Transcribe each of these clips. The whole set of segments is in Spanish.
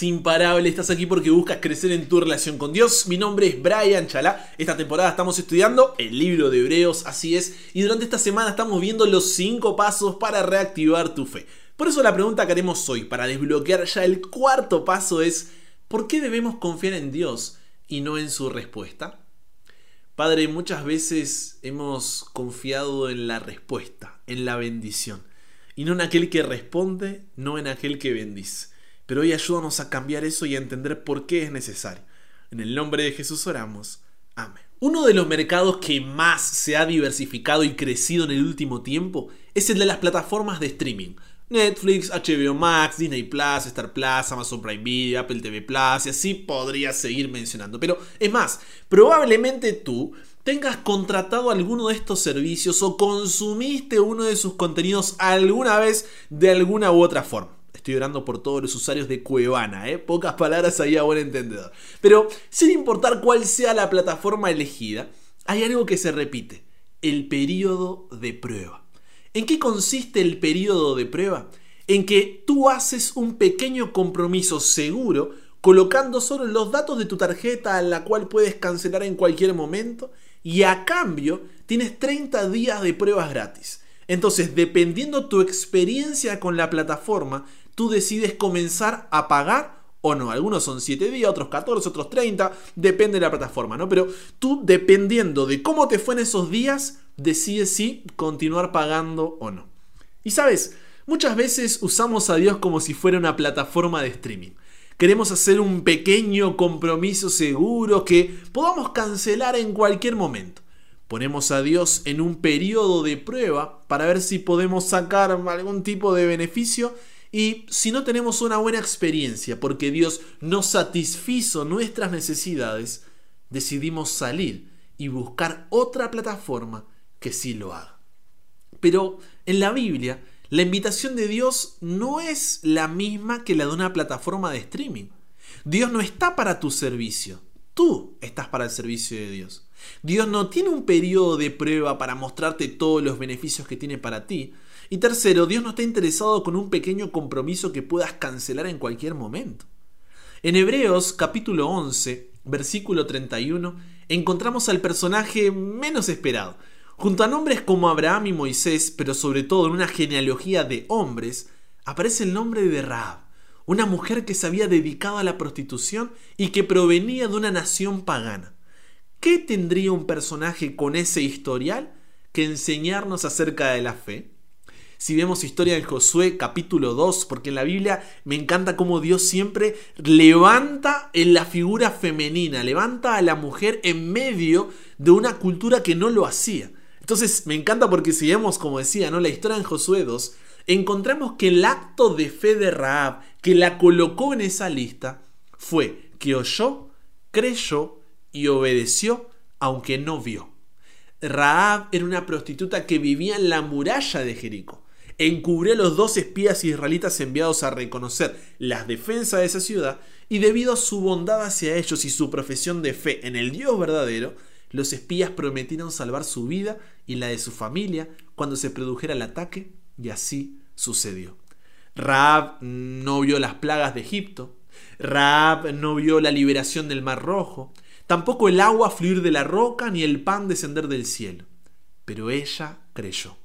Imparable, estás aquí porque buscas crecer en tu relación con Dios. Mi nombre es Brian Chalá. Esta temporada estamos estudiando el libro de Hebreos, así es, y durante esta semana estamos viendo los 5 pasos para reactivar tu fe. Por eso la pregunta que haremos hoy, para desbloquear ya el cuarto paso, es ¿por qué debemos confiar en Dios y no en su respuesta? Padre, muchas veces hemos confiado en la respuesta, en la bendición, y no en aquel que responde, no en aquel que bendice. Pero hoy ayúdanos a cambiar eso y a entender por qué es necesario. En el nombre de Jesús oramos. Amén. Uno de los mercados que más se ha diversificado y crecido en el último tiempo es el de las plataformas de streaming. Netflix, HBO Max, Disney Plus, Star Plus, Amazon Prime Video, Apple TV Plus y así podría seguir mencionando. Pero es más, probablemente tú tengas contratado alguno de estos servicios o consumiste uno de sus contenidos alguna vez de alguna u otra forma. Estoy orando por todos los usuarios de Cuevana, ¿eh? pocas palabras ahí a buen entendedor. Pero sin importar cuál sea la plataforma elegida, hay algo que se repite, el periodo de prueba. ¿En qué consiste el periodo de prueba? En que tú haces un pequeño compromiso seguro colocando solo los datos de tu tarjeta a la cual puedes cancelar en cualquier momento y a cambio tienes 30 días de pruebas gratis. Entonces, dependiendo tu experiencia con la plataforma, tú decides comenzar a pagar o no. Algunos son 7 días, otros 14, otros 30, depende de la plataforma, ¿no? Pero tú, dependiendo de cómo te fue en esos días, decides si continuar pagando o no. Y sabes, muchas veces usamos a Dios como si fuera una plataforma de streaming. Queremos hacer un pequeño compromiso seguro que podamos cancelar en cualquier momento. Ponemos a Dios en un periodo de prueba para ver si podemos sacar algún tipo de beneficio y si no tenemos una buena experiencia porque Dios no satisfizo nuestras necesidades, decidimos salir y buscar otra plataforma que sí lo haga. Pero en la Biblia, la invitación de Dios no es la misma que la de una plataforma de streaming. Dios no está para tu servicio, tú estás para el servicio de Dios. Dios no tiene un periodo de prueba para mostrarte todos los beneficios que tiene para ti, y tercero, Dios no está interesado con un pequeño compromiso que puedas cancelar en cualquier momento. En Hebreos capítulo 11, versículo 31, encontramos al personaje menos esperado. Junto a nombres como Abraham y Moisés, pero sobre todo en una genealogía de hombres, aparece el nombre de Raab, una mujer que se había dedicado a la prostitución y que provenía de una nación pagana. ¿Qué tendría un personaje con ese historial que enseñarnos acerca de la fe? Si vemos historia de Josué capítulo 2, porque en la Biblia me encanta cómo Dios siempre levanta en la figura femenina, levanta a la mujer en medio de una cultura que no lo hacía. Entonces me encanta porque si vemos, como decía, ¿no? la historia en Josué 2, encontramos que el acto de fe de Raab que la colocó en esa lista fue que oyó, creyó y obedeció aunque no vio. Raab era una prostituta que vivía en la muralla de Jericó encubrió a los dos espías israelitas enviados a reconocer las defensas de esa ciudad, y debido a su bondad hacia ellos y su profesión de fe en el Dios verdadero, los espías prometieron salvar su vida y la de su familia cuando se produjera el ataque, y así sucedió. Raab no vio las plagas de Egipto, Raab no vio la liberación del Mar Rojo, tampoco el agua fluir de la roca ni el pan descender del cielo, pero ella creyó.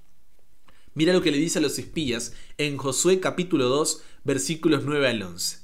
Mira lo que le dice a los espías en Josué capítulo 2 versículos 9 al 11.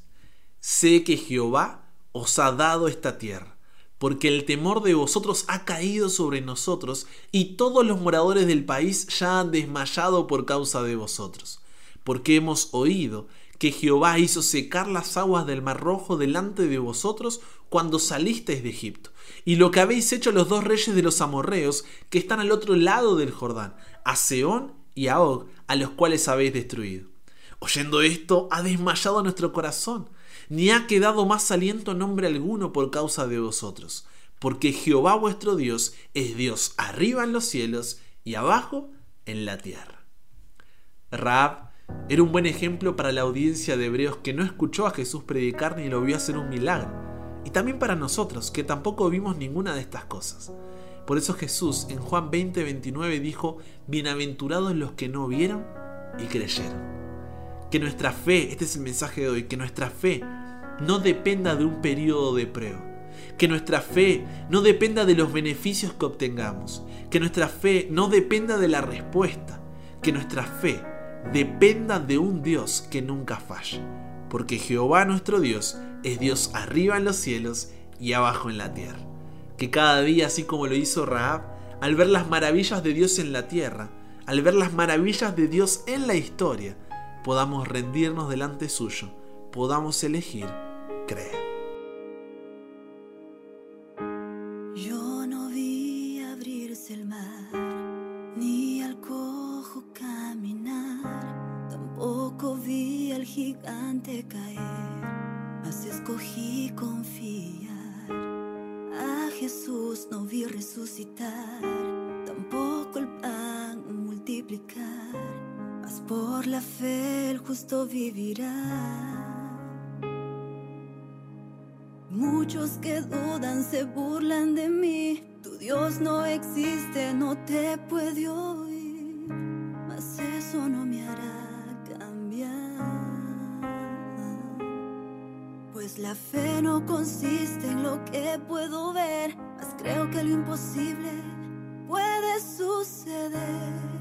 Sé que Jehová os ha dado esta tierra, porque el temor de vosotros ha caído sobre nosotros, y todos los moradores del país ya han desmayado por causa de vosotros, porque hemos oído que Jehová hizo secar las aguas del mar rojo delante de vosotros cuando salisteis de Egipto, y lo que habéis hecho los dos reyes de los amorreos que están al otro lado del Jordán, a Seón y a Og, a los cuales habéis destruido. Oyendo esto, ha desmayado nuestro corazón, ni ha quedado más aliento nombre alguno por causa de vosotros, porque Jehová vuestro Dios es Dios arriba en los cielos y abajo en la tierra. Raab era un buen ejemplo para la audiencia de hebreos que no escuchó a Jesús predicar ni lo vio hacer un milagro, y también para nosotros que tampoco vimos ninguna de estas cosas. Por eso Jesús en Juan 20, 29 dijo, bienaventurados los que no vieron y creyeron. Que nuestra fe, este es el mensaje de hoy, que nuestra fe no dependa de un periodo de prueba. Que nuestra fe no dependa de los beneficios que obtengamos. Que nuestra fe no dependa de la respuesta. Que nuestra fe dependa de un Dios que nunca falla. Porque Jehová nuestro Dios es Dios arriba en los cielos y abajo en la tierra. Que cada día, así como lo hizo Raab, al ver las maravillas de Dios en la tierra, al ver las maravillas de Dios en la historia, podamos rendirnos delante suyo, podamos elegir creer. Por la fe el justo vivirá. Muchos que dudan se burlan de mí. Tu Dios no existe, no te puede oír. Mas eso no me hará cambiar. Pues la fe no consiste en lo que puedo ver. Mas creo que lo imposible puede suceder.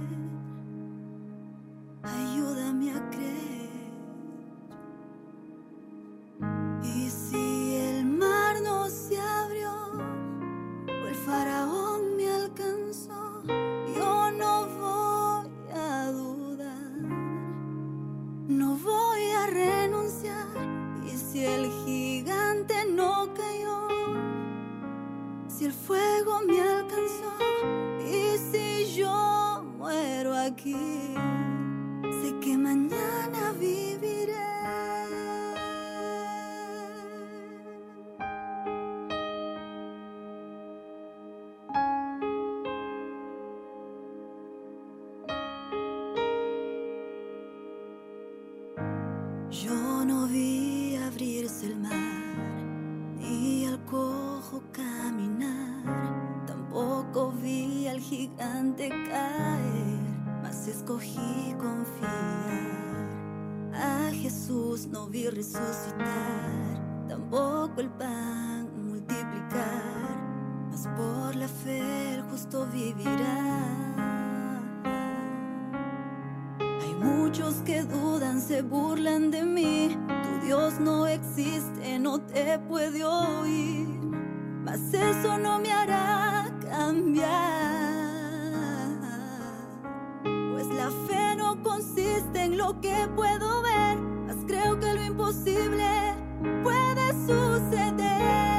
Sé que mañana viviré. Yo no vi abrirse el mar, ni al cojo caminar, tampoco vi al gigante caer, escogí confiar. A Jesús no vi resucitar, tampoco el pan multiplicar, mas por la fe el justo vivirá. Hay muchos que dudan, se burlan de mí. Tu Dios no existe, no te puede oír. Mas eso no me hará cambiar. La fe no consiste en lo que puedo ver. Mas creo que lo imposible puede suceder.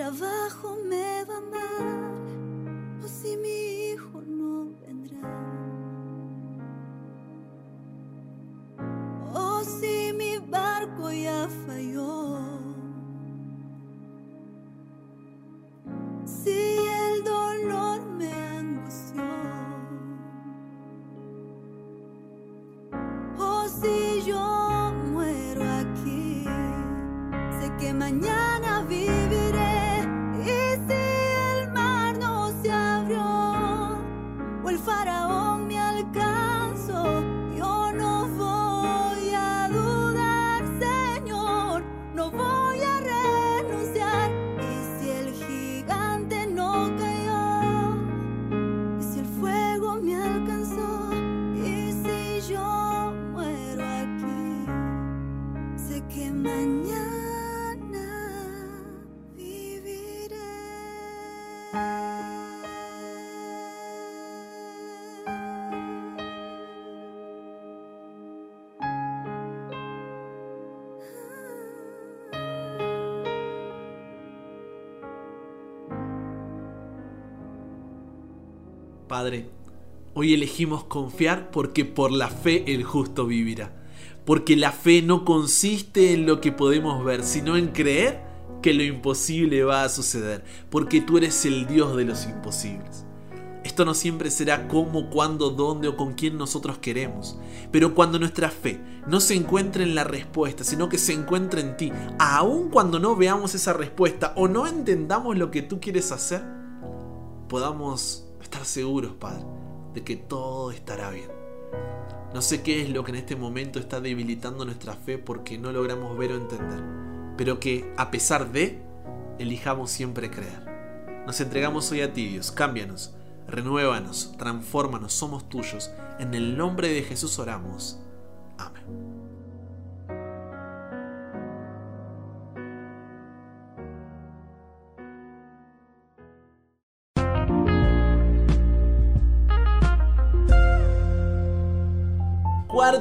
Trabajo me va Padre, hoy elegimos confiar porque por la fe el justo vivirá. Porque la fe no consiste en lo que podemos ver, sino en creer que lo imposible va a suceder. Porque tú eres el Dios de los imposibles. Esto no siempre será cómo, cuándo, dónde o con quién nosotros queremos. Pero cuando nuestra fe no se encuentre en la respuesta, sino que se encuentre en ti, aun cuando no veamos esa respuesta o no entendamos lo que tú quieres hacer, podamos estar seguros, Padre, de que todo estará bien. No sé qué es lo que en este momento está debilitando nuestra fe porque no logramos ver o entender, pero que a pesar de, elijamos siempre creer. Nos entregamos hoy a ti, Dios, cámbianos renuévanos, transfórmanos, somos tuyos. En el nombre de Jesús oramos. Amén.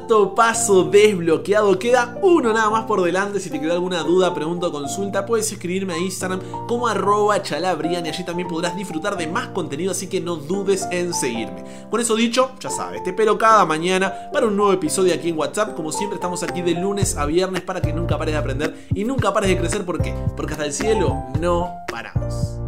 Paso desbloqueado. Queda uno nada más por delante. Si te quedó alguna duda, pregunta o consulta, puedes escribirme a Instagram como arroba chalabrian y allí también podrás disfrutar de más contenido, así que no dudes en seguirme. Con eso dicho, ya sabes, te espero cada mañana para un nuevo episodio aquí en WhatsApp. Como siempre, estamos aquí de lunes a viernes para que nunca pares de aprender y nunca pares de crecer. ¿Por qué? Porque hasta el cielo no paramos.